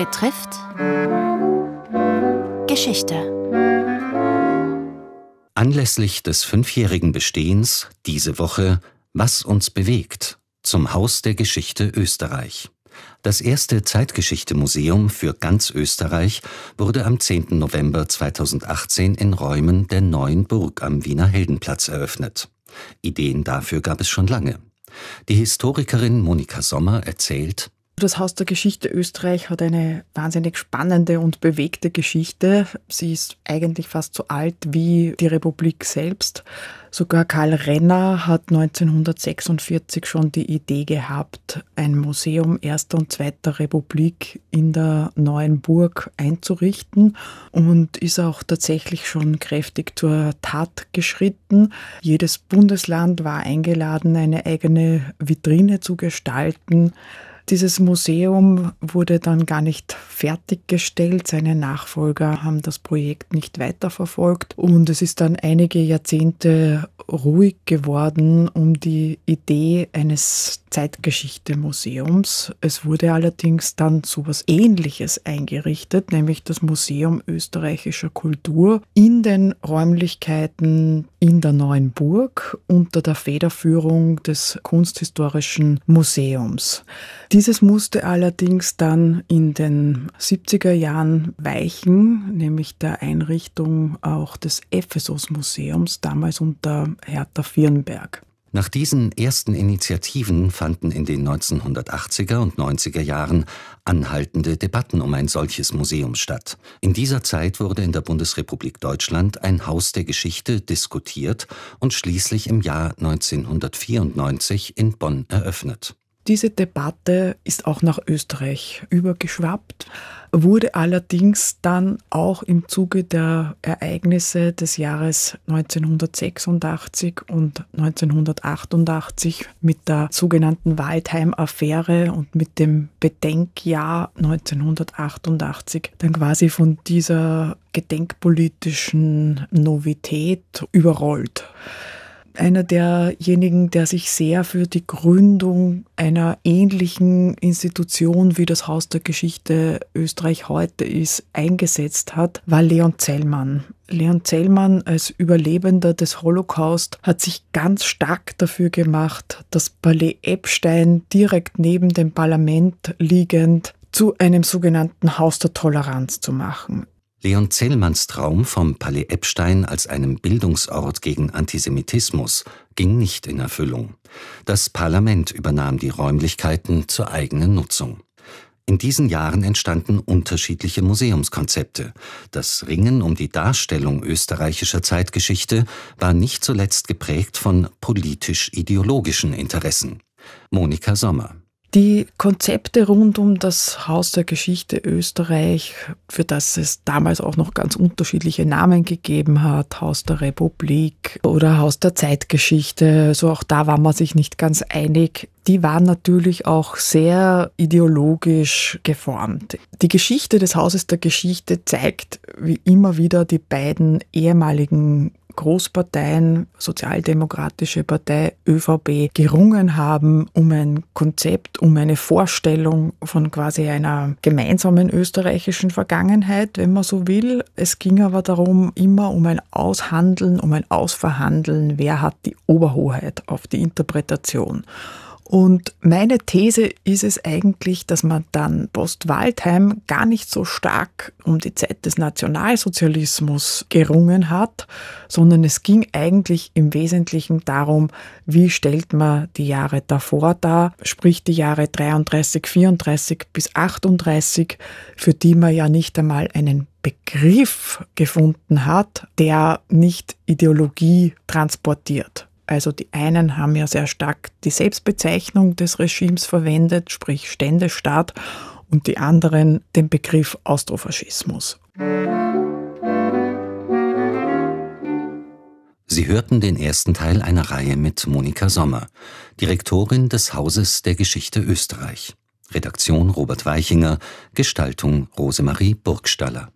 betrifft Geschichte. Anlässlich des fünfjährigen Bestehens diese Woche Was uns bewegt zum Haus der Geschichte Österreich. Das erste Zeitgeschichte-Museum für ganz Österreich wurde am 10. November 2018 in Räumen der neuen Burg am Wiener Heldenplatz eröffnet. Ideen dafür gab es schon lange. Die Historikerin Monika Sommer erzählt, das Haus der Geschichte Österreich hat eine wahnsinnig spannende und bewegte Geschichte. Sie ist eigentlich fast so alt wie die Republik selbst. Sogar Karl Renner hat 1946 schon die Idee gehabt, ein Museum Erster und Zweiter Republik in der neuen Burg einzurichten und ist auch tatsächlich schon kräftig zur Tat geschritten. Jedes Bundesland war eingeladen, eine eigene Vitrine zu gestalten. Dieses Museum wurde dann gar nicht fertiggestellt. Seine Nachfolger haben das Projekt nicht weiterverfolgt und es ist dann einige Jahrzehnte ruhig geworden um die Idee eines Zeitgeschichte-Museums. Es wurde allerdings dann so etwas Ähnliches eingerichtet, nämlich das Museum österreichischer Kultur in den Räumlichkeiten in der Neuen Burg unter der Federführung des Kunsthistorischen Museums. Dieses musste allerdings dann in den 70er Jahren weichen, nämlich der Einrichtung auch des Ephesus-Museums, damals unter Hertha Firnberg. Nach diesen ersten Initiativen fanden in den 1980er und 90er Jahren anhaltende Debatten um ein solches Museum statt. In dieser Zeit wurde in der Bundesrepublik Deutschland ein Haus der Geschichte diskutiert und schließlich im Jahr 1994 in Bonn eröffnet. Diese Debatte ist auch nach Österreich übergeschwappt, wurde allerdings dann auch im Zuge der Ereignisse des Jahres 1986 und 1988 mit der sogenannten Waldheim-Affäre und mit dem Bedenkjahr 1988 dann quasi von dieser gedenkpolitischen Novität überrollt einer derjenigen, der sich sehr für die Gründung einer ähnlichen Institution wie das Haus der Geschichte Österreich heute ist, eingesetzt hat, war Leon Zellmann. Leon Zellmann als Überlebender des Holocaust hat sich ganz stark dafür gemacht, das Palais Epstein direkt neben dem Parlament liegend zu einem sogenannten Haus der Toleranz zu machen. Leon Zellmanns Traum vom Palais Epstein als einem Bildungsort gegen Antisemitismus ging nicht in Erfüllung. Das Parlament übernahm die Räumlichkeiten zur eigenen Nutzung. In diesen Jahren entstanden unterschiedliche Museumskonzepte. Das Ringen um die Darstellung österreichischer Zeitgeschichte war nicht zuletzt geprägt von politisch-ideologischen Interessen. Monika Sommer die Konzepte rund um das Haus der Geschichte Österreich, für das es damals auch noch ganz unterschiedliche Namen gegeben hat, Haus der Republik oder Haus der Zeitgeschichte, also auch da war man sich nicht ganz einig, die waren natürlich auch sehr ideologisch geformt. Die Geschichte des Hauses der Geschichte zeigt wie immer wieder die beiden ehemaligen Großparteien, Sozialdemokratische Partei, ÖVP, gerungen haben um ein Konzept, um eine Vorstellung von quasi einer gemeinsamen österreichischen Vergangenheit, wenn man so will. Es ging aber darum, immer um ein Aushandeln, um ein Ausverhandeln, wer hat die Oberhoheit auf die Interpretation. Und meine These ist es eigentlich, dass man dann Post-Waldheim gar nicht so stark um die Zeit des Nationalsozialismus gerungen hat, sondern es ging eigentlich im Wesentlichen darum, wie stellt man die Jahre davor dar, sprich die Jahre 33, 34 bis 38, für die man ja nicht einmal einen Begriff gefunden hat, der nicht Ideologie transportiert. Also die einen haben ja sehr stark die Selbstbezeichnung des Regimes verwendet, sprich Ständestaat, und die anderen den Begriff Austrofaschismus. Sie hörten den ersten Teil einer Reihe mit Monika Sommer, Direktorin des Hauses der Geschichte Österreich. Redaktion Robert Weichinger, Gestaltung Rosemarie Burgstaller.